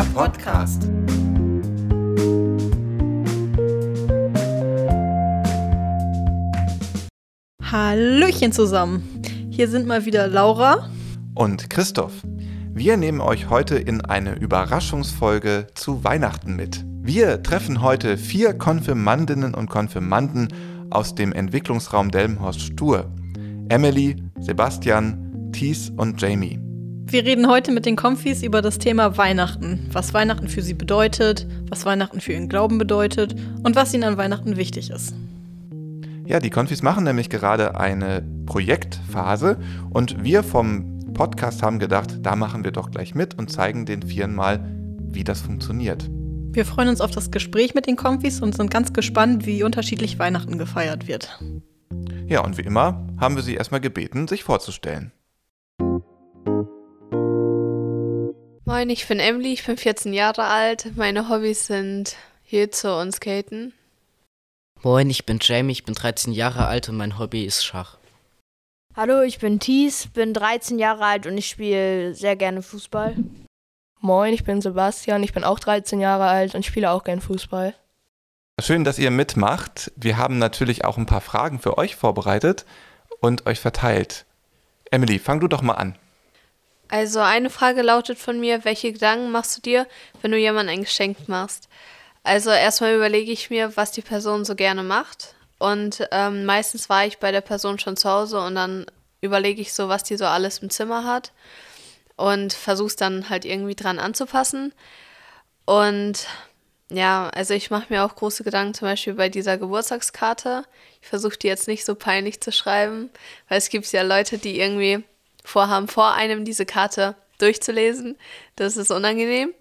der Podcast. Hallöchen zusammen. Hier sind mal wieder Laura und Christoph. Wir nehmen euch heute in eine Überraschungsfolge zu Weihnachten mit. Wir treffen heute vier Konfirmandinnen und Konfirmanden aus dem Entwicklungsraum Delmenhorst-Stur. Emily, Sebastian, Thies und Jamie. Wir reden heute mit den Konfis über das Thema Weihnachten. Was Weihnachten für sie bedeutet, was Weihnachten für ihren Glauben bedeutet und was ihnen an Weihnachten wichtig ist. Ja, die Konfis machen nämlich gerade eine Projektphase und wir vom Podcast haben gedacht, da machen wir doch gleich mit und zeigen den Vieren mal, wie das funktioniert. Wir freuen uns auf das Gespräch mit den Konfis und sind ganz gespannt, wie unterschiedlich Weihnachten gefeiert wird. Ja, und wie immer haben wir sie erstmal gebeten, sich vorzustellen. Moin, ich bin Emily, ich bin 14 Jahre alt. Meine Hobbys sind Hierze und Skaten. Moin, ich bin Jamie, ich bin 13 Jahre alt und mein Hobby ist Schach. Hallo, ich bin Thies, bin 13 Jahre alt und ich spiele sehr gerne Fußball. Moin, ich bin Sebastian, ich bin auch 13 Jahre alt und spiele auch gern Fußball. Schön, dass ihr mitmacht. Wir haben natürlich auch ein paar Fragen für euch vorbereitet und euch verteilt. Emily, fang du doch mal an. Also eine Frage lautet von mir, welche Gedanken machst du dir, wenn du jemandem ein Geschenk machst? Also erstmal überlege ich mir, was die Person so gerne macht. Und ähm, meistens war ich bei der Person schon zu Hause und dann überlege ich so, was die so alles im Zimmer hat und versuche es dann halt irgendwie dran anzupassen. Und ja, also ich mache mir auch große Gedanken zum Beispiel bei dieser Geburtstagskarte. Ich versuche die jetzt nicht so peinlich zu schreiben, weil es gibt ja Leute, die irgendwie vorhaben, vor einem diese Karte durchzulesen. Das ist unangenehm.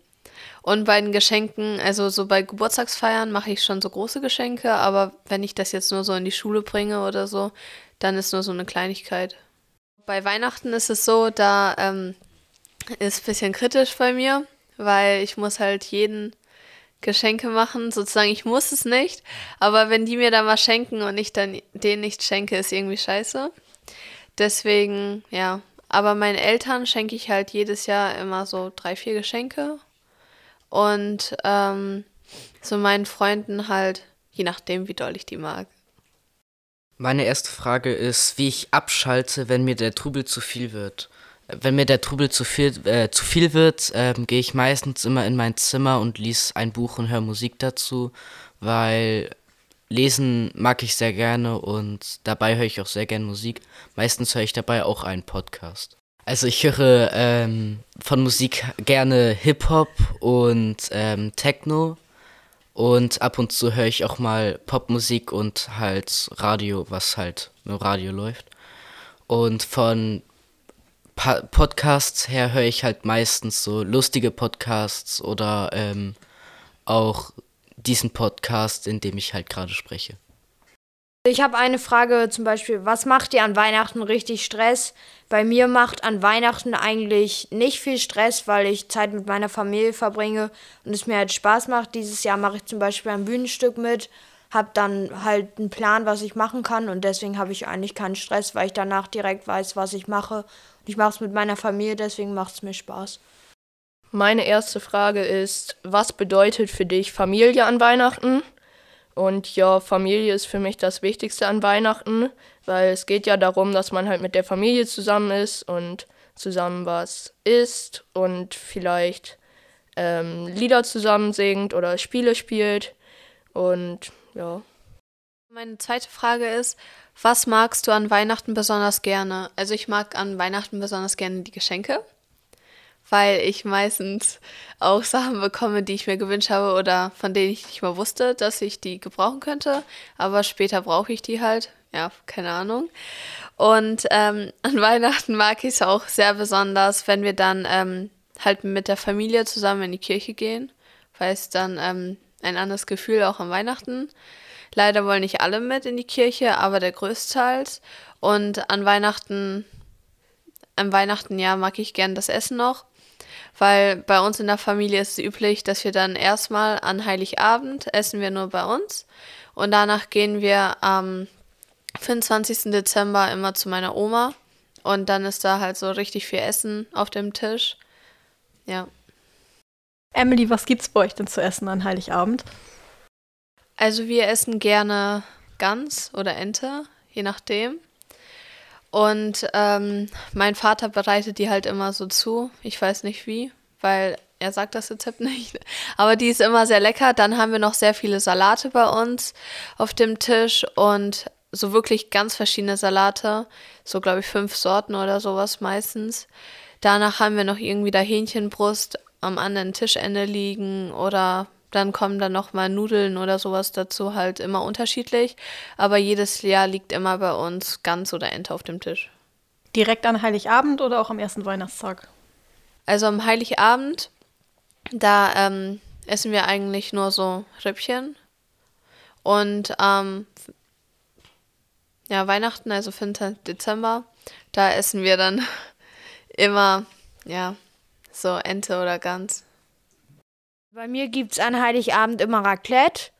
Und bei den Geschenken, also so bei Geburtstagsfeiern mache ich schon so große Geschenke, aber wenn ich das jetzt nur so in die Schule bringe oder so, dann ist nur so eine Kleinigkeit. Bei Weihnachten ist es so, da ähm, ist ein bisschen kritisch bei mir, weil ich muss halt jeden Geschenke machen, sozusagen, ich muss es nicht, aber wenn die mir dann was schenken und ich dann denen nicht schenke, ist irgendwie scheiße. Deswegen, ja, aber meinen Eltern schenke ich halt jedes Jahr immer so drei, vier Geschenke. Und ähm, so meinen Freunden halt, je nachdem, wie doll ich die mag. Meine erste Frage ist, wie ich abschalte, wenn mir der Trubel zu viel wird. Wenn mir der Trubel zu viel, äh, zu viel wird, äh, gehe ich meistens immer in mein Zimmer und lese ein Buch und höre Musik dazu, weil Lesen mag ich sehr gerne und dabei höre ich auch sehr gerne Musik. Meistens höre ich dabei auch einen Podcast. Also ich höre ähm, von Musik gerne Hip-Hop und ähm, Techno und ab und zu höre ich auch mal Popmusik und halt Radio, was halt im Radio läuft. Und von pa Podcasts her höre ich halt meistens so lustige Podcasts oder ähm, auch diesen Podcast, in dem ich halt gerade spreche. Ich habe eine Frage zum Beispiel, was macht dir an Weihnachten richtig Stress? Bei mir macht an Weihnachten eigentlich nicht viel Stress, weil ich Zeit mit meiner Familie verbringe und es mir halt Spaß macht. Dieses Jahr mache ich zum Beispiel ein Bühnenstück mit, habe dann halt einen Plan, was ich machen kann und deswegen habe ich eigentlich keinen Stress, weil ich danach direkt weiß, was ich mache. Und ich mache es mit meiner Familie, deswegen macht es mir Spaß. Meine erste Frage ist, was bedeutet für dich Familie an Weihnachten? Und ja, Familie ist für mich das Wichtigste an Weihnachten, weil es geht ja darum, dass man halt mit der Familie zusammen ist und zusammen was isst und vielleicht ähm, Lieder zusammen singt oder Spiele spielt. Und ja. Meine zweite Frage ist, was magst du an Weihnachten besonders gerne? Also ich mag an Weihnachten besonders gerne die Geschenke weil ich meistens auch Sachen bekomme, die ich mir gewünscht habe oder von denen ich nicht mal wusste, dass ich die gebrauchen könnte. Aber später brauche ich die halt. Ja, keine Ahnung. Und ähm, an Weihnachten mag ich es auch sehr besonders, wenn wir dann ähm, halt mit der Familie zusammen in die Kirche gehen, weil es dann ähm, ein anderes Gefühl auch an Weihnachten. Leider wollen nicht alle mit in die Kirche, aber der größtenteils. Und an Weihnachten, am Weihnachten, ja, mag ich gern das Essen noch weil bei uns in der Familie ist es üblich, dass wir dann erstmal an Heiligabend essen wir nur bei uns und danach gehen wir am 25. Dezember immer zu meiner Oma und dann ist da halt so richtig viel Essen auf dem Tisch. Ja. Emily, was gibt's bei euch denn zu essen an Heiligabend? Also wir essen gerne Gans oder Ente, je nachdem. Und ähm, mein Vater bereitet die halt immer so zu. Ich weiß nicht wie, weil er sagt das Rezept nicht. Aber die ist immer sehr lecker. Dann haben wir noch sehr viele Salate bei uns auf dem Tisch und so wirklich ganz verschiedene Salate. So, glaube ich, fünf Sorten oder sowas meistens. Danach haben wir noch irgendwie da Hähnchenbrust am anderen Tischende liegen oder dann kommen dann noch mal Nudeln oder sowas dazu, halt immer unterschiedlich. Aber jedes Jahr liegt immer bei uns Gans oder Ente auf dem Tisch. Direkt an Heiligabend oder auch am ersten Weihnachtstag? Also am Heiligabend, da ähm, essen wir eigentlich nur so Rippchen. Und ähm, ja, Weihnachten, also 5. Dezember, da essen wir dann immer, ja, so Ente oder Gans. Bei mir gibt es an Heiligabend immer Raclette.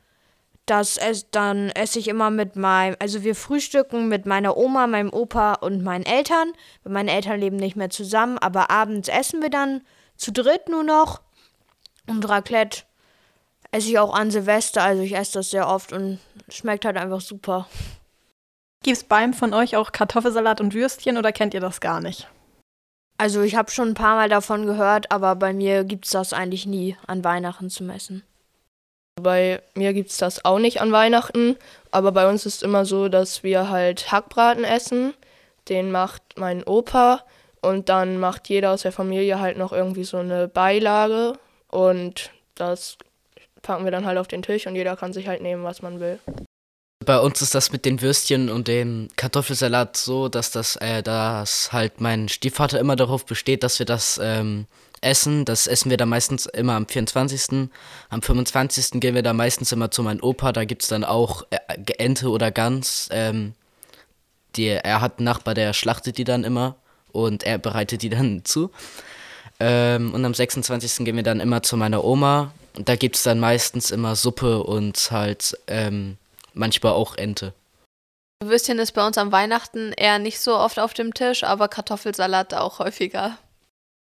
Das ess, dann esse ich immer mit meinem, also wir frühstücken mit meiner Oma, meinem Opa und meinen Eltern. Meine Eltern leben nicht mehr zusammen, aber abends essen wir dann zu dritt nur noch. Und Raclette esse ich auch an Silvester, also ich esse das sehr oft und schmeckt halt einfach super. Gibt es beim von euch auch Kartoffelsalat und Würstchen oder kennt ihr das gar nicht? Also ich habe schon ein paar Mal davon gehört, aber bei mir gibt es das eigentlich nie an Weihnachten zu messen. Bei mir gibt es das auch nicht an Weihnachten, aber bei uns ist immer so, dass wir halt Hackbraten essen. Den macht mein Opa und dann macht jeder aus der Familie halt noch irgendwie so eine Beilage und das packen wir dann halt auf den Tisch und jeder kann sich halt nehmen, was man will. Bei uns ist das mit den Würstchen und dem Kartoffelsalat so, dass das, äh, dass halt mein Stiefvater immer darauf besteht, dass wir das ähm, essen. Das essen wir dann meistens immer am 24. Am 25. gehen wir da meistens immer zu meinem Opa. Da gibt es dann auch äh, Ente oder Gans. Ähm, die, er hat einen Nachbar, der schlachtet die dann immer und er bereitet die dann zu. Ähm, und am 26. gehen wir dann immer zu meiner Oma. Da gibt es dann meistens immer Suppe und halt ähm, manchmal auch Ente. Würstchen ist bei uns am Weihnachten eher nicht so oft auf dem Tisch, aber Kartoffelsalat auch häufiger.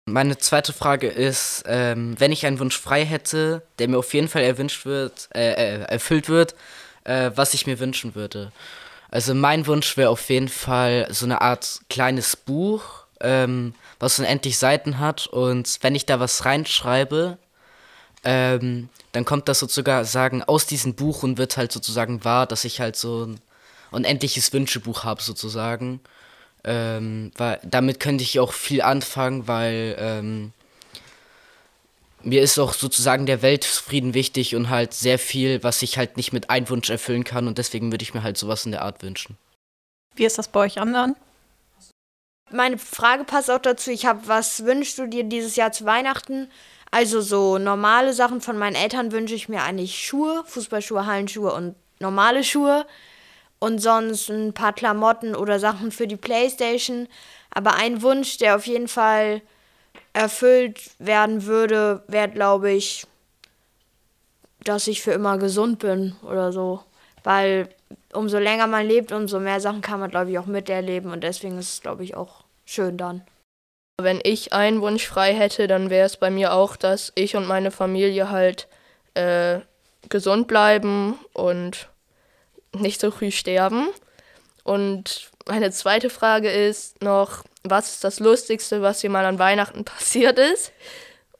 Meine zweite Frage ist, ähm, wenn ich einen Wunsch frei hätte, der mir auf jeden Fall erwünscht wird, äh, äh, erfüllt wird, äh, was ich mir wünschen würde. Also mein Wunsch wäre auf jeden Fall so eine Art kleines Buch, ähm, was unendlich Seiten hat und wenn ich da was reinschreibe, ähm, dann kommt das sozusagen aus diesem Buch und wird halt sozusagen wahr, dass ich halt so ein unendliches Wünschebuch habe sozusagen. Ähm, weil damit könnte ich auch viel anfangen, weil ähm, mir ist auch sozusagen der Weltfrieden wichtig und halt sehr viel, was ich halt nicht mit einem Wunsch erfüllen kann und deswegen würde ich mir halt sowas in der Art wünschen. Wie ist das bei euch anderen? Meine Frage passt auch dazu. Ich habe, was wünschst du dir dieses Jahr zu Weihnachten? Also so normale Sachen von meinen Eltern wünsche ich mir eigentlich Schuhe, Fußballschuhe, Hallenschuhe und normale Schuhe. Und sonst ein paar Klamotten oder Sachen für die Playstation. Aber ein Wunsch, der auf jeden Fall erfüllt werden würde, wäre, glaube ich, dass ich für immer gesund bin oder so. Weil umso länger man lebt, umso mehr Sachen kann man, glaube ich, auch miterleben. Und deswegen ist es, glaube ich, auch schön dann. Wenn ich einen Wunsch frei hätte, dann wäre es bei mir auch, dass ich und meine Familie halt äh, gesund bleiben und nicht so früh sterben. Und meine zweite Frage ist noch, was ist das Lustigste, was dir mal an Weihnachten passiert ist?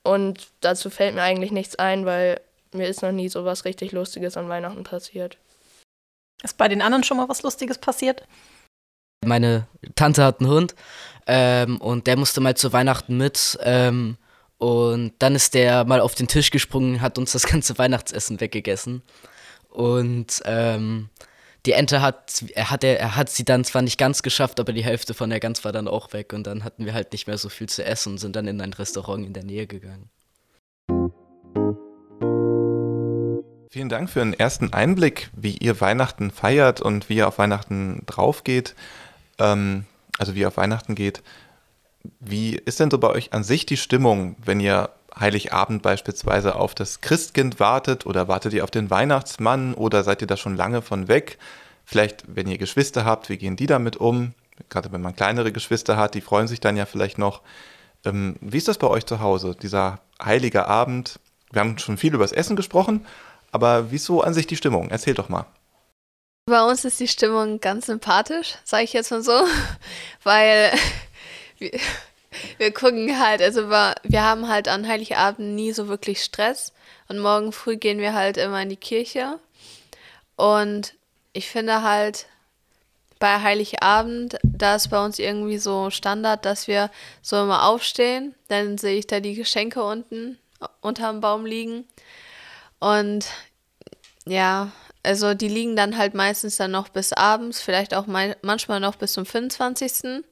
Und dazu fällt mir eigentlich nichts ein, weil mir ist noch nie so was richtig Lustiges an Weihnachten passiert. Ist bei den anderen schon mal was Lustiges passiert? Meine Tante hat einen Hund ähm, und der musste mal zu Weihnachten mit. Ähm, und dann ist der mal auf den Tisch gesprungen, hat uns das ganze Weihnachtsessen weggegessen. Und ähm, die Ente hat, er hat, er hat sie dann zwar nicht ganz geschafft, aber die Hälfte von der Gans war dann auch weg. Und dann hatten wir halt nicht mehr so viel zu essen und sind dann in ein Restaurant in der Nähe gegangen. Vielen Dank für einen ersten Einblick, wie ihr Weihnachten feiert und wie ihr auf Weihnachten draufgeht ähm, also wie auf Weihnachten geht. Wie ist denn so bei euch an sich die Stimmung, wenn ihr Heiligabend beispielsweise auf das Christkind wartet oder wartet ihr auf den Weihnachtsmann oder seid ihr da schon lange von weg? Vielleicht, wenn ihr Geschwister habt, wie gehen die damit um? Gerade wenn man kleinere Geschwister hat, die freuen sich dann ja vielleicht noch. Ähm, wie ist das bei euch zu Hause, dieser heiliger Abend. Wir haben schon viel über das Essen gesprochen, aber wieso an sich die Stimmung? Erzähl doch mal. Bei uns ist die Stimmung ganz sympathisch, sage ich jetzt mal so, weil wir, wir gucken halt, also wir, wir haben halt an Heiligabend nie so wirklich Stress und morgen früh gehen wir halt immer in die Kirche und ich finde halt, bei Heiligabend, da ist bei uns irgendwie so Standard, dass wir so immer aufstehen. Dann sehe ich da die Geschenke unten unterm Baum liegen. Und ja, also die liegen dann halt meistens dann noch bis abends, vielleicht auch manchmal noch bis zum 25.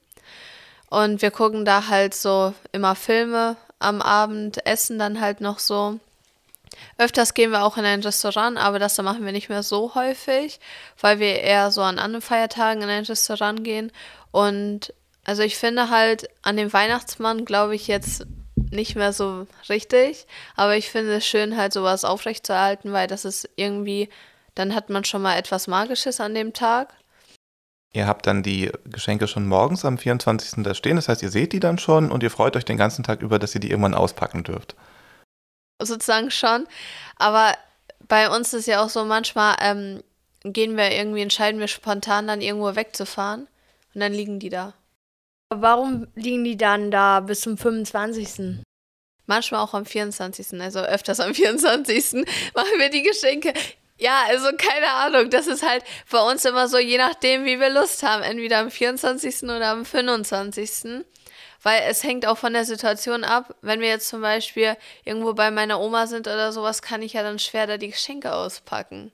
Und wir gucken da halt so immer Filme am Abend, essen dann halt noch so. Öfters gehen wir auch in ein Restaurant, aber das machen wir nicht mehr so häufig, weil wir eher so an anderen Feiertagen in ein Restaurant gehen. Und also ich finde halt an dem Weihnachtsmann glaube ich jetzt nicht mehr so richtig, aber ich finde es schön halt sowas aufrechtzuerhalten, weil das ist irgendwie, dann hat man schon mal etwas Magisches an dem Tag. Ihr habt dann die Geschenke schon morgens am 24. da stehen, das heißt, ihr seht die dann schon und ihr freut euch den ganzen Tag über, dass ihr die irgendwann auspacken dürft sozusagen schon. Aber bei uns ist ja auch so, manchmal ähm, gehen wir irgendwie, entscheiden wir spontan dann irgendwo wegzufahren und dann liegen die da. Warum liegen die dann da bis zum 25.? Manchmal auch am 24., also öfters am 24. machen wir die Geschenke. Ja, also keine Ahnung. Das ist halt bei uns immer so, je nachdem, wie wir Lust haben. Entweder am 24. oder am 25 weil es hängt auch von der Situation ab. Wenn wir jetzt zum Beispiel irgendwo bei meiner Oma sind oder sowas, kann ich ja dann schwer da die Geschenke auspacken.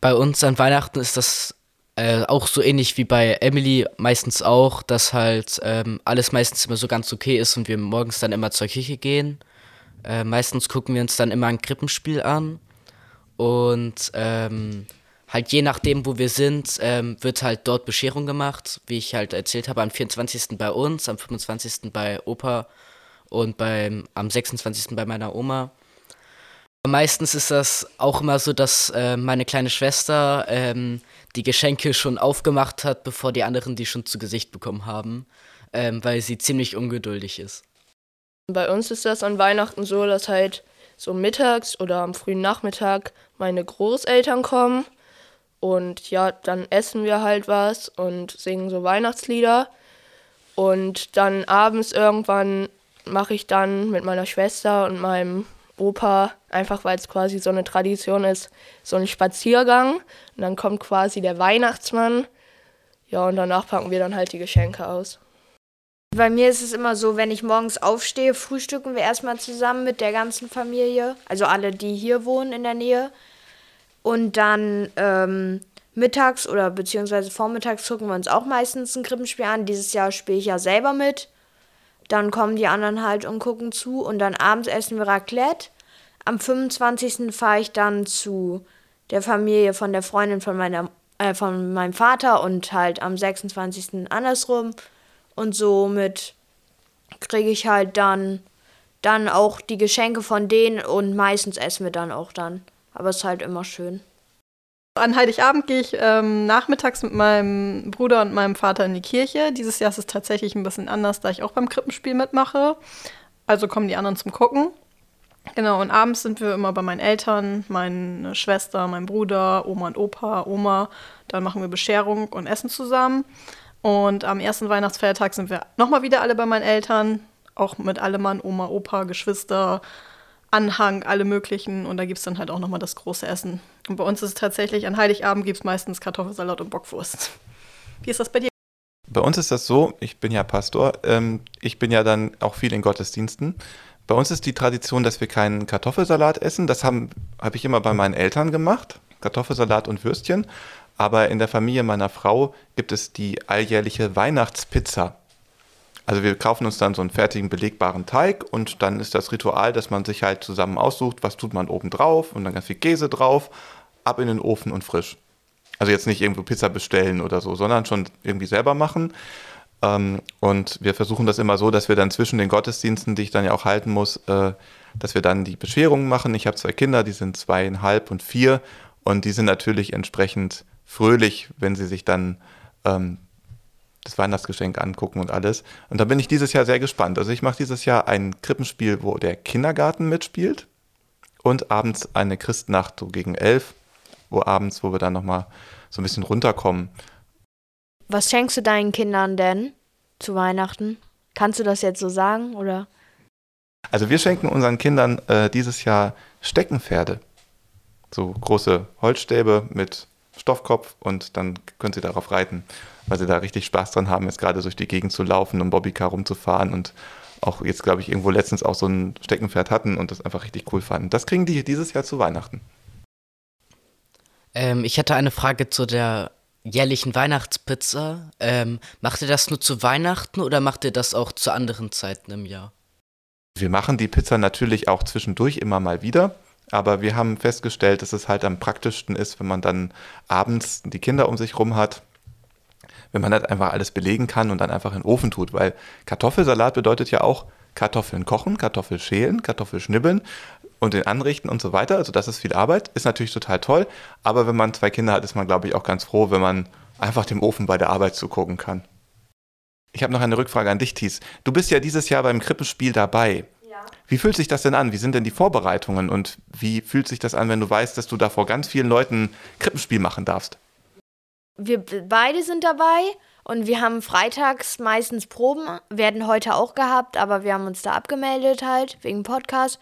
Bei uns an Weihnachten ist das äh, auch so ähnlich wie bei Emily meistens auch, dass halt ähm, alles meistens immer so ganz okay ist und wir morgens dann immer zur Kirche gehen. Äh, meistens gucken wir uns dann immer ein Krippenspiel an und ähm, halt je nachdem, wo wir sind, ähm, wird halt dort Bescherung gemacht. Wie ich halt erzählt habe, am 24. bei uns, am 25. bei Opa und beim, am 26. bei meiner Oma. Meistens ist das auch immer so, dass äh, meine kleine Schwester ähm, die Geschenke schon aufgemacht hat, bevor die anderen die schon zu Gesicht bekommen haben, ähm, weil sie ziemlich ungeduldig ist. Bei uns ist das an Weihnachten so, dass halt so mittags oder am frühen Nachmittag meine Großeltern kommen und ja, dann essen wir halt was und singen so Weihnachtslieder. Und dann abends irgendwann mache ich dann mit meiner Schwester und meinem Opa, einfach weil es quasi so eine Tradition ist, so einen Spaziergang. Und dann kommt quasi der Weihnachtsmann. Ja, und danach packen wir dann halt die Geschenke aus. Bei mir ist es immer so, wenn ich morgens aufstehe, frühstücken wir erstmal zusammen mit der ganzen Familie. Also alle, die hier wohnen in der Nähe. Und dann ähm, mittags oder beziehungsweise vormittags gucken wir uns auch meistens ein Krippenspiel an. Dieses Jahr spiele ich ja selber mit. Dann kommen die anderen halt und gucken zu. Und dann abends essen wir Raclette. Am 25. fahre ich dann zu der Familie von der Freundin von, meiner, äh, von meinem Vater und halt am 26. andersrum. Und somit kriege ich halt dann, dann auch die Geschenke von denen und meistens essen wir dann auch dann. Aber es ist halt immer schön. An Heiligabend gehe ich ähm, nachmittags mit meinem Bruder und meinem Vater in die Kirche. Dieses Jahr ist es tatsächlich ein bisschen anders, da ich auch beim Krippenspiel mitmache. Also kommen die anderen zum Gucken. Genau, und abends sind wir immer bei meinen Eltern, meine Schwester, mein Bruder, Oma und Opa, Oma. Dann machen wir Bescherung und Essen zusammen. Und am ersten Weihnachtsfeiertag sind wir nochmal wieder alle bei meinen Eltern, auch mit allem Mann, Oma, Opa, Geschwister, Anhang, alle möglichen. Und da gibt es dann halt auch nochmal das große Essen. Und bei uns ist es tatsächlich, an Heiligabend gibt es meistens Kartoffelsalat und Bockwurst. Wie ist das bei dir? Bei uns ist das so, ich bin ja Pastor, ähm, ich bin ja dann auch viel in Gottesdiensten. Bei uns ist die Tradition, dass wir keinen Kartoffelsalat essen. Das habe hab ich immer bei meinen Eltern gemacht, Kartoffelsalat und Würstchen. Aber in der Familie meiner Frau gibt es die alljährliche Weihnachtspizza. Also wir kaufen uns dann so einen fertigen belegbaren Teig und dann ist das Ritual, dass man sich halt zusammen aussucht, was tut man oben drauf und dann ganz viel Käse drauf, ab in den Ofen und frisch. Also jetzt nicht irgendwo Pizza bestellen oder so, sondern schon irgendwie selber machen. Ähm, und wir versuchen das immer so, dass wir dann zwischen den Gottesdiensten, die ich dann ja auch halten muss, äh, dass wir dann die Bescherungen machen. Ich habe zwei Kinder, die sind zweieinhalb und vier und die sind natürlich entsprechend fröhlich, wenn sie sich dann ähm, das Weihnachtsgeschenk angucken und alles. Und da bin ich dieses Jahr sehr gespannt. Also ich mache dieses Jahr ein Krippenspiel, wo der Kindergarten mitspielt und abends eine Christnacht so gegen elf, wo abends, wo wir dann nochmal so ein bisschen runterkommen. Was schenkst du deinen Kindern denn zu Weihnachten? Kannst du das jetzt so sagen oder? Also wir schenken unseren Kindern äh, dieses Jahr Steckenpferde. So große Holzstäbe mit Stoffkopf und dann können sie darauf reiten, weil sie da richtig Spaß dran haben, jetzt gerade durch die Gegend zu laufen und Bobbycar rumzufahren und auch jetzt, glaube ich, irgendwo letztens auch so ein Steckenpferd hatten und das einfach richtig cool fanden. Das kriegen die dieses Jahr zu Weihnachten. Ähm, ich hätte eine Frage zu der jährlichen Weihnachtspizza. Ähm, macht ihr das nur zu Weihnachten oder macht ihr das auch zu anderen Zeiten im Jahr? Wir machen die Pizza natürlich auch zwischendurch immer mal wieder. Aber wir haben festgestellt, dass es halt am praktischsten ist, wenn man dann abends die Kinder um sich rum hat, wenn man halt einfach alles belegen kann und dann einfach in den Ofen tut. Weil Kartoffelsalat bedeutet ja auch Kartoffeln kochen, Kartoffeln schälen, Kartoffeln schnibbeln und den anrichten und so weiter. Also das ist viel Arbeit, ist natürlich total toll. Aber wenn man zwei Kinder hat, ist man, glaube ich, auch ganz froh, wenn man einfach dem Ofen bei der Arbeit zugucken kann. Ich habe noch eine Rückfrage an dich, Thies. Du bist ja dieses Jahr beim Krippenspiel dabei. Wie fühlt sich das denn an? Wie sind denn die Vorbereitungen und wie fühlt sich das an, wenn du weißt, dass du da vor ganz vielen Leuten Krippenspiel machen darfst? Wir beide sind dabei und wir haben freitags meistens Proben, werden heute auch gehabt, aber wir haben uns da abgemeldet halt wegen Podcast.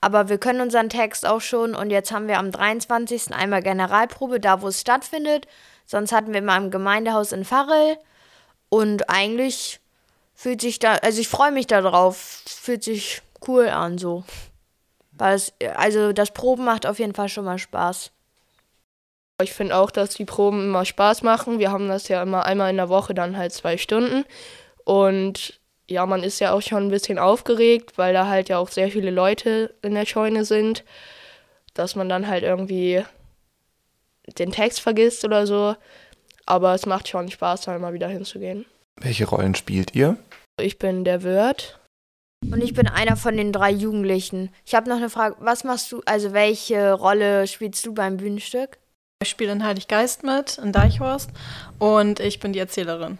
Aber wir können unseren Text auch schon und jetzt haben wir am 23. einmal Generalprobe, da wo es stattfindet. Sonst hatten wir mal im Gemeindehaus in Farrell und eigentlich fühlt sich da, also ich freue mich darauf, fühlt sich cool an, so. Weil es, also das Proben macht auf jeden Fall schon mal Spaß. Ich finde auch, dass die Proben immer Spaß machen. Wir haben das ja immer einmal in der Woche, dann halt zwei Stunden. Und ja, man ist ja auch schon ein bisschen aufgeregt, weil da halt ja auch sehr viele Leute in der Scheune sind, dass man dann halt irgendwie den Text vergisst oder so. Aber es macht schon Spaß, da immer wieder hinzugehen. Welche Rollen spielt ihr? Ich bin der Wirt. Und ich bin einer von den drei Jugendlichen. Ich habe noch eine Frage. Was machst du, also welche Rolle spielst du beim Bühnenstück? Ich spiele in Heiliggeist mit, in Deichhorst. Und ich bin die Erzählerin.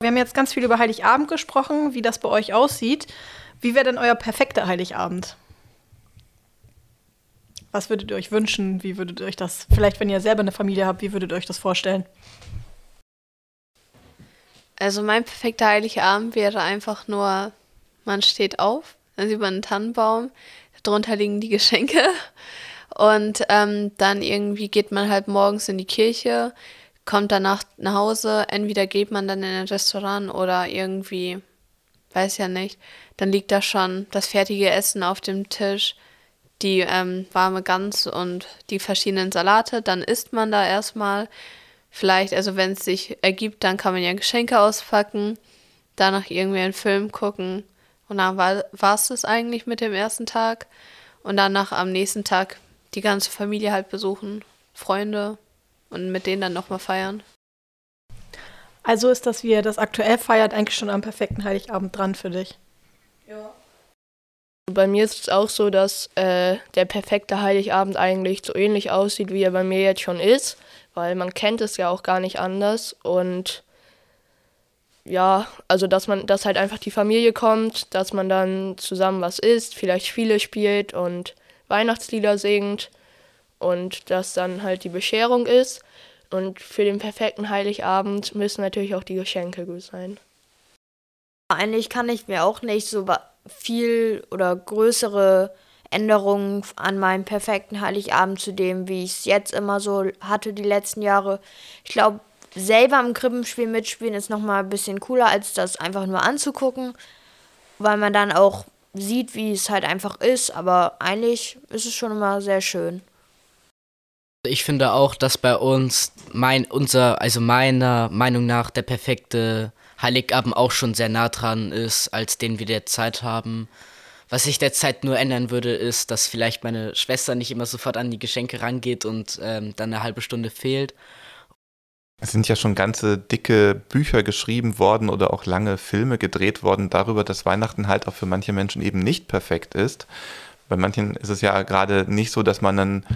Wir haben jetzt ganz viel über Heiligabend gesprochen, wie das bei euch aussieht. Wie wäre denn euer perfekter Heiligabend? Was würdet ihr euch wünschen? Wie würdet ihr euch das, vielleicht wenn ihr selber eine Familie habt, wie würdet ihr euch das vorstellen? Also mein perfekter Heiligabend wäre einfach nur, man steht auf, dann sieht man einen Tannenbaum, darunter liegen die Geschenke. Und ähm, dann irgendwie geht man halt morgens in die Kirche, kommt danach nach Hause, entweder geht man dann in ein Restaurant oder irgendwie, weiß ja nicht, dann liegt da schon das fertige Essen auf dem Tisch, die ähm, warme Gans und die verschiedenen Salate, dann isst man da erstmal Vielleicht, also wenn es sich ergibt, dann kann man ja Geschenke auspacken, danach irgendwie einen Film gucken. Und dann war es das eigentlich mit dem ersten Tag. Und danach am nächsten Tag die ganze Familie halt besuchen, Freunde und mit denen dann nochmal feiern. Also ist das, wie ihr das aktuell feiert, eigentlich schon am perfekten Heiligabend dran für dich? Ja. Bei mir ist es auch so, dass äh, der perfekte Heiligabend eigentlich so ähnlich aussieht, wie er bei mir jetzt schon ist weil man kennt es ja auch gar nicht anders und ja, also dass man, dass halt einfach die Familie kommt, dass man dann zusammen was isst, vielleicht Spiele spielt und Weihnachtslieder singt und dass dann halt die Bescherung ist. Und für den perfekten Heiligabend müssen natürlich auch die Geschenke gut sein. Eigentlich kann ich mir auch nicht so viel oder größere Änderungen an meinem perfekten Heiligabend zu dem, wie ich es jetzt immer so hatte die letzten Jahre. Ich glaube, selber im Krippenspiel mitspielen ist nochmal ein bisschen cooler, als das einfach nur anzugucken, weil man dann auch sieht, wie es halt einfach ist. Aber eigentlich ist es schon immer sehr schön. Ich finde auch, dass bei uns mein, unser, also meiner Meinung nach der perfekte Heiligabend auch schon sehr nah dran ist, als den wir derzeit haben. Was sich derzeit nur ändern würde, ist, dass vielleicht meine Schwester nicht immer sofort an die Geschenke rangeht und ähm, dann eine halbe Stunde fehlt. Es sind ja schon ganze dicke Bücher geschrieben worden oder auch lange Filme gedreht worden darüber, dass Weihnachten halt auch für manche Menschen eben nicht perfekt ist. Bei manchen ist es ja gerade nicht so, dass man ein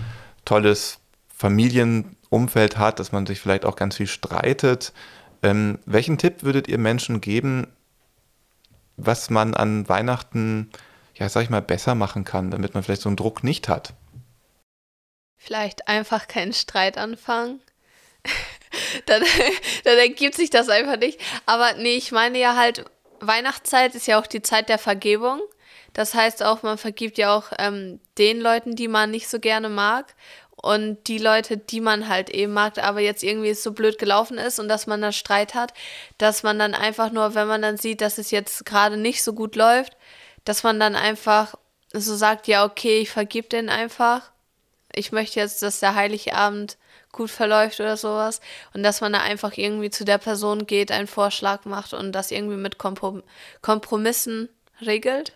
tolles Familienumfeld hat, dass man sich vielleicht auch ganz viel streitet. Ähm, welchen Tipp würdet ihr Menschen geben, was man an Weihnachten, ja, sag ich mal, besser machen kann, damit man vielleicht so einen Druck nicht hat? Vielleicht einfach keinen Streit anfangen. dann, dann ergibt sich das einfach nicht. Aber nee, ich meine ja halt, Weihnachtszeit ist ja auch die Zeit der Vergebung. Das heißt auch, man vergibt ja auch ähm, den Leuten, die man nicht so gerne mag. Und die Leute, die man halt eben mag, aber jetzt irgendwie so blöd gelaufen ist und dass man da Streit hat, dass man dann einfach nur, wenn man dann sieht, dass es jetzt gerade nicht so gut läuft, dass man dann einfach so sagt, ja, okay, ich vergib den einfach. Ich möchte jetzt, dass der Heilige Abend gut verläuft oder sowas. Und dass man da einfach irgendwie zu der Person geht, einen Vorschlag macht und das irgendwie mit Komprom Kompromissen regelt.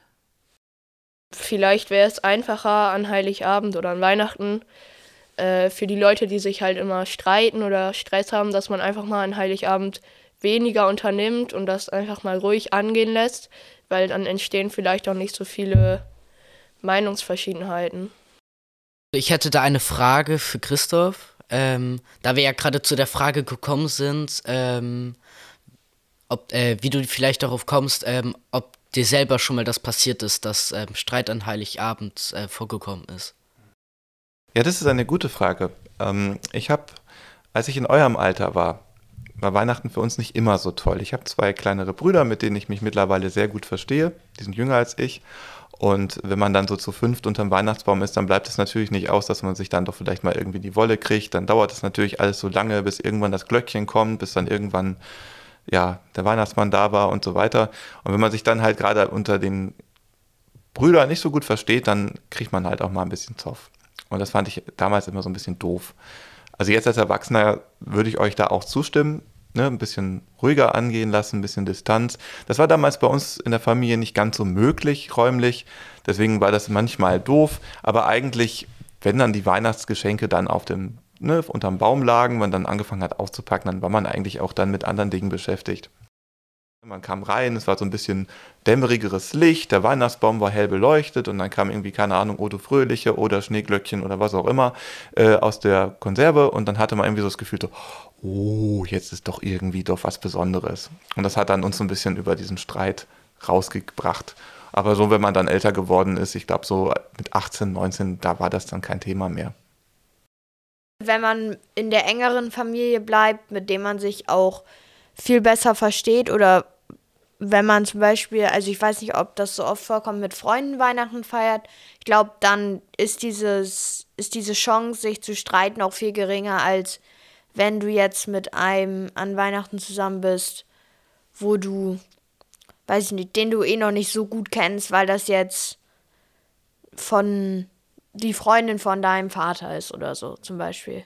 Vielleicht wäre es einfacher an Heiligabend oder an Weihnachten äh, für die Leute, die sich halt immer streiten oder Stress haben, dass man einfach mal an Heiligabend weniger unternimmt und das einfach mal ruhig angehen lässt, weil dann entstehen vielleicht auch nicht so viele Meinungsverschiedenheiten. Ich hätte da eine Frage für Christoph. Ähm, da wir ja gerade zu der Frage gekommen sind, ähm, ob, äh, wie du vielleicht darauf kommst, ähm, ob dir selber schon mal das passiert ist, dass ähm, Streit an Heiligabend äh, vorgekommen ist. Ja, das ist eine gute Frage. Ähm, ich habe, als ich in eurem Alter war, war Weihnachten für uns nicht immer so toll. Ich habe zwei kleinere Brüder, mit denen ich mich mittlerweile sehr gut verstehe. Die sind jünger als ich. Und wenn man dann so zu fünft unterm Weihnachtsbaum ist, dann bleibt es natürlich nicht aus, dass man sich dann doch vielleicht mal irgendwie die Wolle kriegt. Dann dauert es natürlich alles so lange, bis irgendwann das Glöckchen kommt, bis dann irgendwann ja, der Weihnachtsmann da war und so weiter. Und wenn man sich dann halt gerade unter den Brüdern nicht so gut versteht, dann kriegt man halt auch mal ein bisschen Zoff. Und das fand ich damals immer so ein bisschen doof. Also jetzt als Erwachsener würde ich euch da auch zustimmen ne, ein bisschen ruhiger angehen lassen, ein bisschen Distanz. Das war damals bei uns in der Familie nicht ganz so möglich, räumlich. Deswegen war das manchmal doof. Aber eigentlich, wenn dann die Weihnachtsgeschenke dann auf dem, ne, unterm Baum lagen, man dann angefangen hat auszupacken, dann war man eigentlich auch dann mit anderen Dingen beschäftigt. Man kam rein, es war so ein bisschen dämmerigeres Licht, der Weihnachtsbaum war hell beleuchtet und dann kam irgendwie, keine Ahnung, Odo Fröhliche oder Schneeglöckchen oder was auch immer äh, aus der Konserve und dann hatte man irgendwie so das Gefühl, so, oh, jetzt ist doch irgendwie doch was Besonderes. Und das hat dann uns ein bisschen über diesen Streit rausgebracht. Aber so, wenn man dann älter geworden ist, ich glaube so mit 18, 19, da war das dann kein Thema mehr. Wenn man in der engeren Familie bleibt, mit dem man sich auch viel besser versteht oder wenn man zum Beispiel, also ich weiß nicht, ob das so oft vorkommt, mit Freunden Weihnachten feiert, ich glaube, dann ist dieses, ist diese Chance, sich zu streiten, auch viel geringer, als wenn du jetzt mit einem an Weihnachten zusammen bist, wo du, weiß ich nicht, den du eh noch nicht so gut kennst, weil das jetzt von die Freundin von deinem Vater ist oder so, zum Beispiel.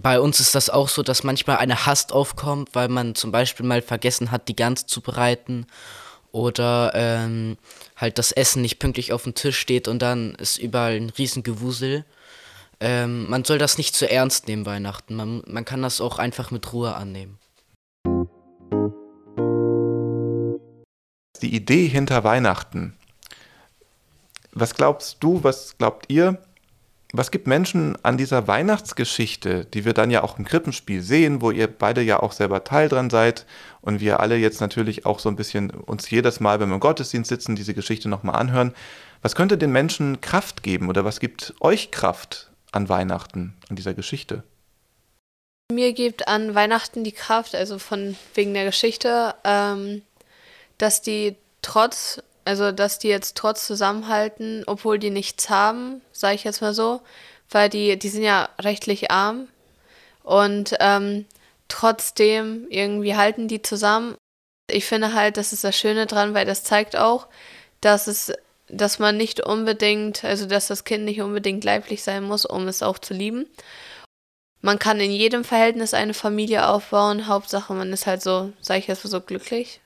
Bei uns ist das auch so, dass manchmal eine Hast aufkommt, weil man zum Beispiel mal vergessen hat, die Gans zu bereiten oder ähm, halt das Essen nicht pünktlich auf dem Tisch steht und dann ist überall ein Riesengewusel. Ähm, man soll das nicht zu ernst nehmen, Weihnachten. Man, man kann das auch einfach mit Ruhe annehmen. Die Idee hinter Weihnachten. Was glaubst du, was glaubt ihr? was gibt Menschen an dieser Weihnachtsgeschichte, die wir dann ja auch im Krippenspiel sehen, wo ihr beide ja auch selber Teil dran seid und wir alle jetzt natürlich auch so ein bisschen uns jedes Mal, wenn wir im Gottesdienst sitzen, diese Geschichte nochmal anhören. Was könnte den Menschen Kraft geben oder was gibt euch Kraft an Weihnachten, an dieser Geschichte? Mir gibt an Weihnachten die Kraft, also von wegen der Geschichte, ähm, dass die trotz also, dass die jetzt trotz zusammenhalten, obwohl die nichts haben, sage ich jetzt mal so, weil die, die sind ja rechtlich arm und ähm, trotzdem irgendwie halten die zusammen. Ich finde halt, das ist das Schöne dran, weil das zeigt auch, dass es, dass man nicht unbedingt, also dass das Kind nicht unbedingt leiblich sein muss, um es auch zu lieben. Man kann in jedem Verhältnis eine Familie aufbauen. Hauptsache, man ist halt so, sage ich jetzt so glücklich.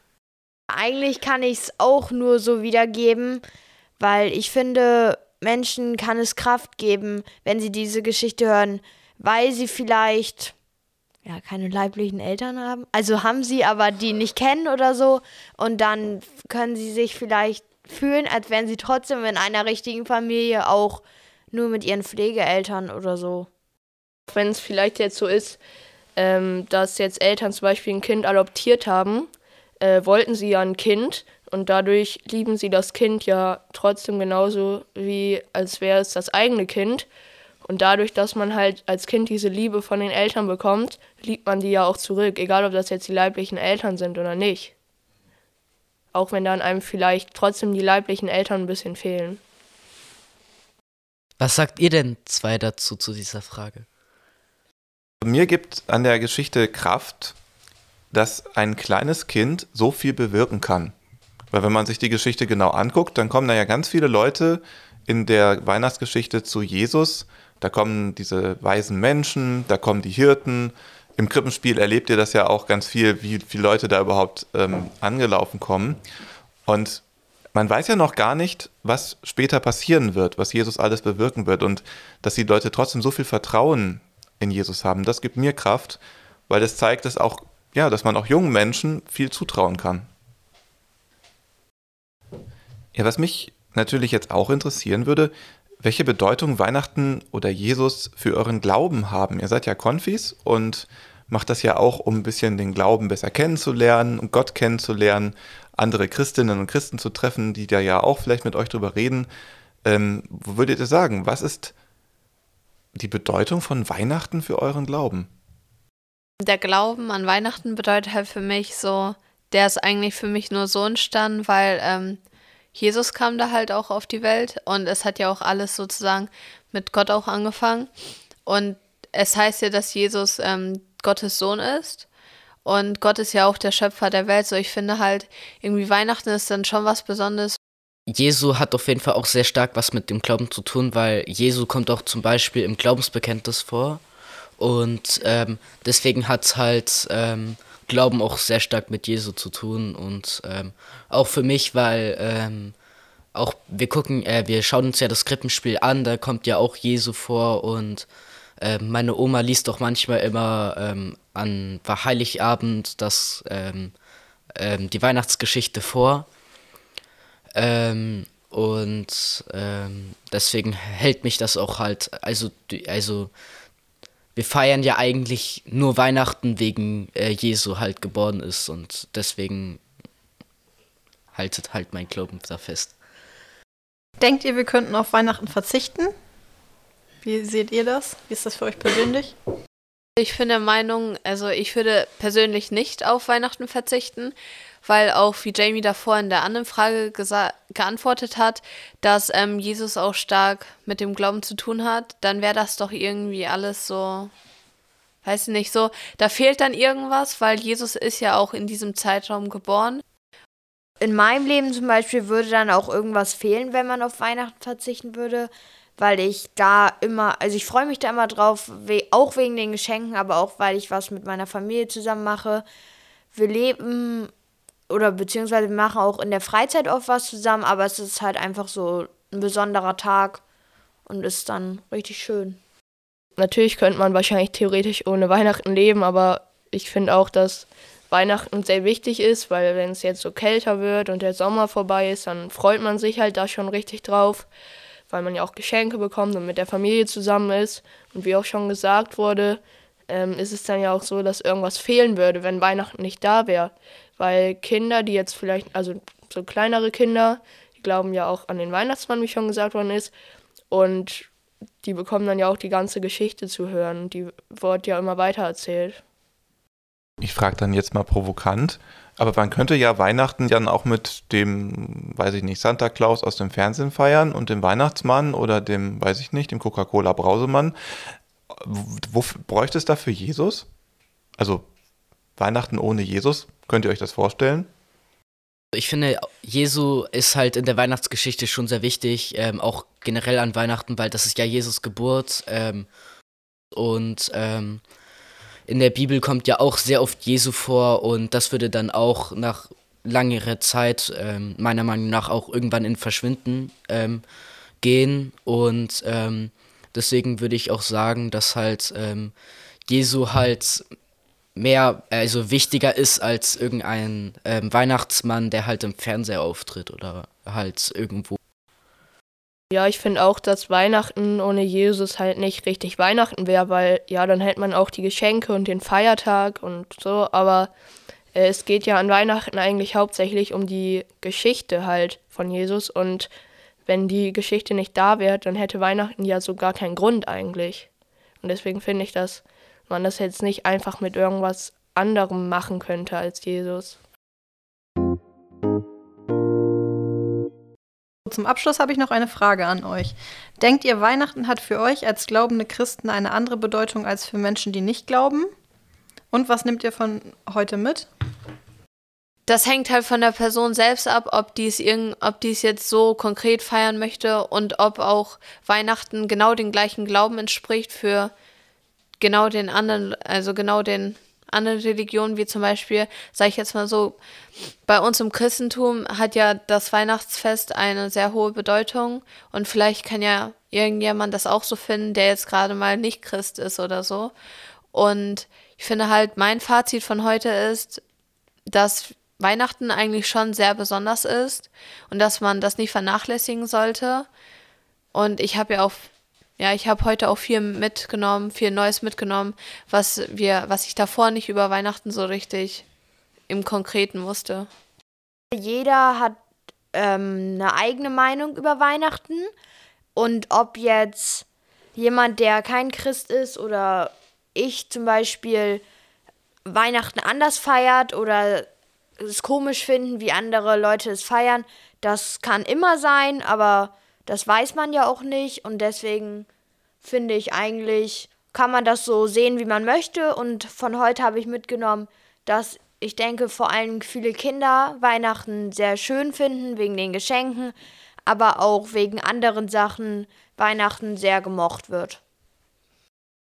Eigentlich kann ich es auch nur so wiedergeben, weil ich finde, Menschen kann es Kraft geben, wenn sie diese Geschichte hören, weil sie vielleicht ja keine leiblichen Eltern haben. Also haben sie, aber die nicht kennen oder so. Und dann können sie sich vielleicht fühlen, als wären sie trotzdem in einer richtigen Familie auch nur mit ihren Pflegeeltern oder so. Wenn es vielleicht jetzt so ist, ähm, dass jetzt Eltern zum Beispiel ein Kind adoptiert haben, äh, wollten sie ja ein Kind und dadurch lieben sie das Kind ja trotzdem genauso, wie als wäre es das eigene Kind. Und dadurch, dass man halt als Kind diese Liebe von den Eltern bekommt, liebt man die ja auch zurück, egal ob das jetzt die leiblichen Eltern sind oder nicht. Auch wenn dann einem vielleicht trotzdem die leiblichen Eltern ein bisschen fehlen. Was sagt ihr denn zwei dazu zu dieser Frage? Mir gibt an der Geschichte Kraft, dass ein kleines Kind so viel bewirken kann. Weil wenn man sich die Geschichte genau anguckt, dann kommen da ja ganz viele Leute in der Weihnachtsgeschichte zu Jesus da kommen diese weisen Menschen, da kommen die Hirten. Im Krippenspiel erlebt ihr das ja auch ganz viel, wie viele Leute da überhaupt ähm, angelaufen kommen. Und man weiß ja noch gar nicht, was später passieren wird, was Jesus alles bewirken wird. Und dass die Leute trotzdem so viel Vertrauen in Jesus haben, das gibt mir Kraft, weil das zeigt, dass auch, ja, dass man auch jungen Menschen viel zutrauen kann. Ja, was mich natürlich jetzt auch interessieren würde, welche Bedeutung Weihnachten oder Jesus für euren Glauben haben. Ihr seid ja Konfis und macht das ja auch, um ein bisschen den Glauben besser kennenzulernen und Gott kennenzulernen, andere Christinnen und Christen zu treffen, die da ja auch vielleicht mit euch drüber reden. Ähm, würdet ihr sagen, was ist die Bedeutung von Weihnachten für euren Glauben? Der Glauben an Weihnachten bedeutet halt für mich so, der ist eigentlich für mich nur so entstanden, weil ähm, Jesus kam da halt auch auf die Welt und es hat ja auch alles sozusagen mit Gott auch angefangen. Und es heißt ja, dass Jesus ähm, Gottes Sohn ist. Und Gott ist ja auch der Schöpfer der Welt. So, ich finde halt, irgendwie Weihnachten ist dann schon was Besonderes. Jesu hat auf jeden Fall auch sehr stark was mit dem Glauben zu tun, weil Jesu kommt auch zum Beispiel im Glaubensbekenntnis vor. Und ähm, deswegen hat es halt ähm, Glauben auch sehr stark mit Jesu zu tun und ähm, auch für mich, weil ähm, auch wir gucken, äh, wir schauen uns ja das Krippenspiel an, da kommt ja auch Jesu vor und äh, meine Oma liest doch manchmal immer ähm, an Heiligabend das, ähm, ähm, die Weihnachtsgeschichte vor. Ähm, und ähm, deswegen hält mich das auch halt, also, also wir feiern ja eigentlich nur Weihnachten wegen äh, Jesu halt geboren ist und deswegen haltet halt mein Glauben da fest. Denkt ihr, wir könnten auf Weihnachten verzichten? Wie seht ihr das? Wie ist das für euch persönlich? Ich bin der Meinung, also ich würde persönlich nicht auf Weihnachten verzichten, weil auch wie Jamie davor in der anderen Frage geantwortet hat, dass ähm, Jesus auch stark mit dem Glauben zu tun hat, dann wäre das doch irgendwie alles so, weiß ich nicht, so, da fehlt dann irgendwas, weil Jesus ist ja auch in diesem Zeitraum geboren. In meinem Leben zum Beispiel würde dann auch irgendwas fehlen, wenn man auf Weihnachten verzichten würde, weil ich da immer, also ich freue mich da immer drauf, auch wegen den Geschenken, aber auch weil ich was mit meiner Familie zusammen mache. Wir leben oder beziehungsweise wir machen auch in der Freizeit oft was zusammen, aber es ist halt einfach so ein besonderer Tag und ist dann richtig schön. Natürlich könnte man wahrscheinlich theoretisch ohne Weihnachten leben, aber ich finde auch, dass Weihnachten sehr wichtig ist, weil wenn es jetzt so kälter wird und der Sommer vorbei ist, dann freut man sich halt da schon richtig drauf, weil man ja auch Geschenke bekommt und mit der Familie zusammen ist. Und wie auch schon gesagt wurde, ähm, ist es dann ja auch so, dass irgendwas fehlen würde, wenn Weihnachten nicht da wäre. Weil Kinder, die jetzt vielleicht, also so kleinere Kinder, die glauben ja auch an den Weihnachtsmann, wie schon gesagt worden ist. Und die bekommen dann ja auch die ganze Geschichte zu hören. Die wird ja immer weiter erzählt. Ich frage dann jetzt mal provokant, aber man könnte ja Weihnachten dann auch mit dem, weiß ich nicht, Santa Claus aus dem Fernsehen feiern und dem Weihnachtsmann oder dem, weiß ich nicht, dem Coca-Cola Brausemann. Wo, bräuchte es dafür Jesus? Also Weihnachten ohne Jesus? Könnt ihr euch das vorstellen? Ich finde, Jesu ist halt in der Weihnachtsgeschichte schon sehr wichtig, ähm, auch generell an Weihnachten, weil das ist ja Jesus Geburt. Ähm, und ähm, in der Bibel kommt ja auch sehr oft Jesu vor und das würde dann auch nach langerer Zeit ähm, meiner Meinung nach auch irgendwann in Verschwinden ähm, gehen. Und ähm, deswegen würde ich auch sagen, dass halt Jesu halt mehr, also wichtiger ist als irgendein ähm, Weihnachtsmann, der halt im Fernseher auftritt oder halt irgendwo Ja, ich finde auch, dass Weihnachten ohne Jesus halt nicht richtig Weihnachten wäre, weil ja, dann hätte man auch die Geschenke und den Feiertag und so, aber äh, es geht ja an Weihnachten eigentlich hauptsächlich um die Geschichte halt von Jesus und wenn die Geschichte nicht da wäre, dann hätte Weihnachten ja so gar keinen Grund eigentlich. Und deswegen finde ich, dass man das jetzt nicht einfach mit irgendwas anderem machen könnte als Jesus. Zum Abschluss habe ich noch eine Frage an euch. Denkt ihr, Weihnachten hat für euch als glaubende Christen eine andere Bedeutung als für Menschen, die nicht glauben? Und was nehmt ihr von heute mit? Das hängt halt von der Person selbst ab, ob die es jetzt so konkret feiern möchte und ob auch Weihnachten genau den gleichen Glauben entspricht für genau den anderen, also genau den andere Religionen, wie zum Beispiel, sage ich jetzt mal so, bei uns im Christentum hat ja das Weihnachtsfest eine sehr hohe Bedeutung und vielleicht kann ja irgendjemand das auch so finden, der jetzt gerade mal nicht Christ ist oder so. Und ich finde halt, mein Fazit von heute ist, dass Weihnachten eigentlich schon sehr besonders ist und dass man das nicht vernachlässigen sollte. Und ich habe ja auch ja, ich habe heute auch viel mitgenommen, viel Neues mitgenommen, was wir, was ich davor nicht über Weihnachten so richtig im Konkreten wusste. Jeder hat ähm, eine eigene Meinung über Weihnachten und ob jetzt jemand, der kein Christ ist oder ich zum Beispiel Weihnachten anders feiert oder es komisch finden, wie andere Leute es feiern, das kann immer sein, aber das weiß man ja auch nicht und deswegen finde ich eigentlich, kann man das so sehen, wie man möchte. Und von heute habe ich mitgenommen, dass ich denke, vor allem viele Kinder Weihnachten sehr schön finden, wegen den Geschenken, aber auch wegen anderen Sachen Weihnachten sehr gemocht wird.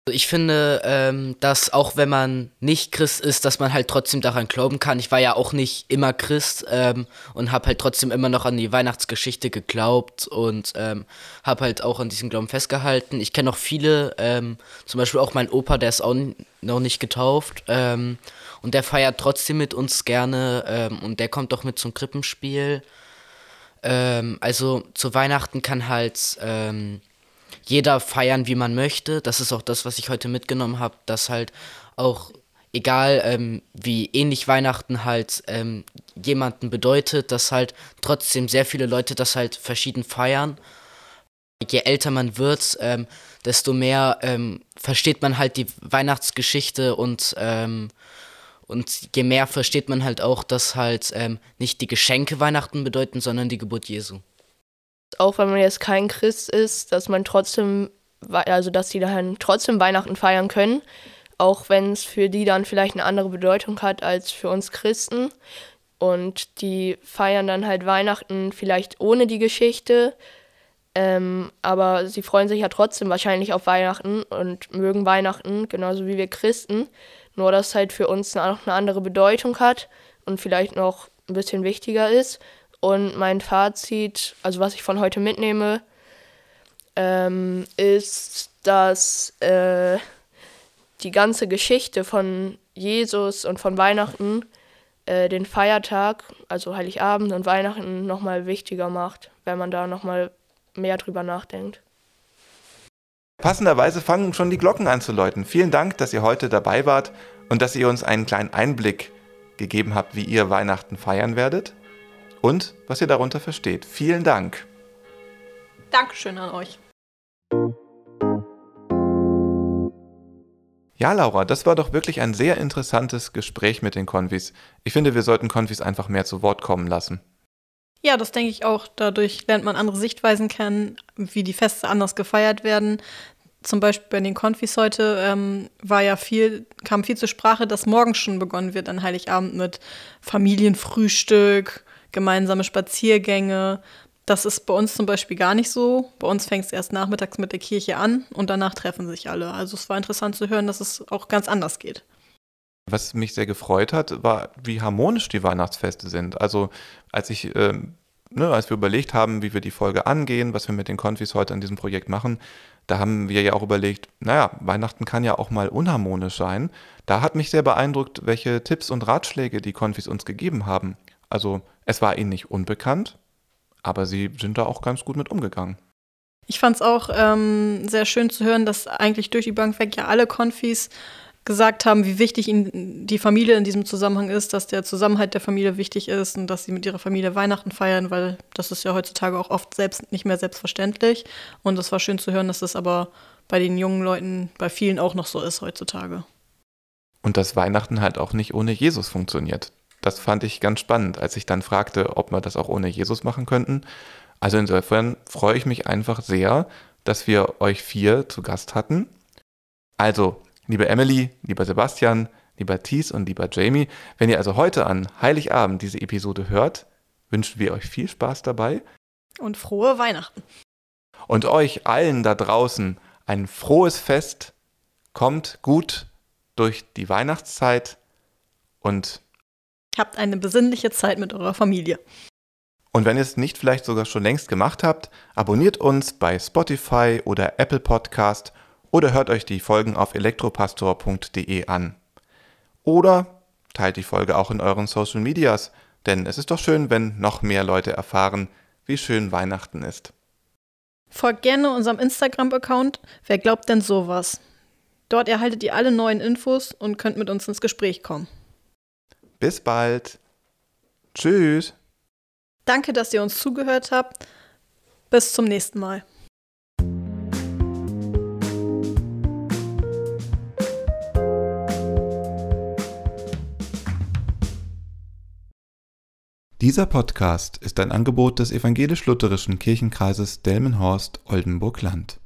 Ich finde, ähm, dass auch wenn man nicht Christ ist, dass man halt trotzdem daran glauben kann. Ich war ja auch nicht immer Christ ähm, und habe halt trotzdem immer noch an die Weihnachtsgeschichte geglaubt und ähm, habe halt auch an diesem Glauben festgehalten. Ich kenne auch viele, ähm, zum Beispiel auch mein Opa, der ist auch noch nicht getauft ähm, und der feiert trotzdem mit uns gerne ähm, und der kommt auch mit zum Krippenspiel. also zu Weihnachten kann halt jeder feiern, wie man möchte. Das ist auch das, was ich heute mitgenommen habe, dass halt auch egal ähm, wie ähnlich Weihnachten halt ähm, jemanden bedeutet, dass halt trotzdem sehr viele Leute das halt verschieden feiern. Je älter man wird, ähm, desto mehr ähm, versteht man halt die Weihnachtsgeschichte und ähm, und je mehr versteht man halt auch, dass halt ähm, nicht die Geschenke Weihnachten bedeuten, sondern die Geburt Jesu auch wenn man jetzt kein Christ ist, dass man trotzdem, also dass die dann trotzdem Weihnachten feiern können, auch wenn es für die dann vielleicht eine andere Bedeutung hat als für uns Christen. Und die feiern dann halt Weihnachten vielleicht ohne die Geschichte, ähm, aber sie freuen sich ja trotzdem wahrscheinlich auf Weihnachten und mögen Weihnachten, genauso wie wir Christen. Nur dass es halt für uns noch eine andere Bedeutung hat und vielleicht noch ein bisschen wichtiger ist. Und mein Fazit, also was ich von heute mitnehme, ähm, ist, dass äh, die ganze Geschichte von Jesus und von Weihnachten äh, den Feiertag, also Heiligabend und Weihnachten, nochmal wichtiger macht, wenn man da nochmal mehr drüber nachdenkt. Passenderweise fangen schon die Glocken an zu läuten. Vielen Dank, dass ihr heute dabei wart und dass ihr uns einen kleinen Einblick gegeben habt, wie ihr Weihnachten feiern werdet und was ihr darunter versteht. Vielen Dank. Dankeschön an euch. Ja, Laura, das war doch wirklich ein sehr interessantes Gespräch mit den Konvis. Ich finde, wir sollten Konvis einfach mehr zu Wort kommen lassen. Ja, das denke ich auch. Dadurch lernt man andere Sichtweisen kennen, wie die Feste anders gefeiert werden. Zum Beispiel bei den Konfis heute ähm, war ja viel, kam viel zur Sprache, dass morgen schon begonnen wird an Heiligabend mit Familienfrühstück, gemeinsame Spaziergänge. Das ist bei uns zum Beispiel gar nicht so. Bei uns fängt es erst nachmittags mit der Kirche an und danach treffen sich alle. Also es war interessant zu hören, dass es auch ganz anders geht. Was mich sehr gefreut hat, war, wie harmonisch die Weihnachtsfeste sind. Also als ich, ähm, ne, als wir überlegt haben, wie wir die Folge angehen, was wir mit den Konfis heute an diesem Projekt machen, da haben wir ja auch überlegt, naja, Weihnachten kann ja auch mal unharmonisch sein. Da hat mich sehr beeindruckt, welche Tipps und Ratschläge die Konfis uns gegeben haben. Also es war ihnen nicht unbekannt, aber sie sind da auch ganz gut mit umgegangen. Ich fand es auch ähm, sehr schön zu hören, dass eigentlich durch die Bank weg ja alle Konfis gesagt haben, wie wichtig ihnen die Familie in diesem Zusammenhang ist, dass der Zusammenhalt der Familie wichtig ist und dass sie mit ihrer Familie Weihnachten feiern, weil das ist ja heutzutage auch oft selbst nicht mehr selbstverständlich. Und es war schön zu hören, dass das aber bei den jungen Leuten, bei vielen auch noch so ist heutzutage. Und dass Weihnachten halt auch nicht ohne Jesus funktioniert. Das fand ich ganz spannend, als ich dann fragte, ob wir das auch ohne Jesus machen könnten. Also insofern freue ich mich einfach sehr, dass wir euch vier zu Gast hatten. Also Liebe Emily, lieber Sebastian, lieber Thies und lieber Jamie, wenn ihr also heute an Heiligabend diese Episode hört, wünschen wir euch viel Spaß dabei. Und frohe Weihnachten. Und euch allen da draußen ein frohes Fest. Kommt gut durch die Weihnachtszeit und habt eine besinnliche Zeit mit eurer Familie. Und wenn ihr es nicht vielleicht sogar schon längst gemacht habt, abonniert uns bei Spotify oder Apple Podcast oder hört euch die Folgen auf elektropastor.de an. Oder teilt die Folge auch in euren Social Medias, denn es ist doch schön, wenn noch mehr Leute erfahren, wie schön Weihnachten ist. Folgt gerne unserem Instagram-Account. Wer glaubt denn sowas? Dort erhaltet ihr alle neuen Infos und könnt mit uns ins Gespräch kommen. Bis bald. Tschüss. Danke, dass ihr uns zugehört habt. Bis zum nächsten Mal. Dieser Podcast ist ein Angebot des evangelisch-lutherischen Kirchenkreises Delmenhorst-Oldenburg-Land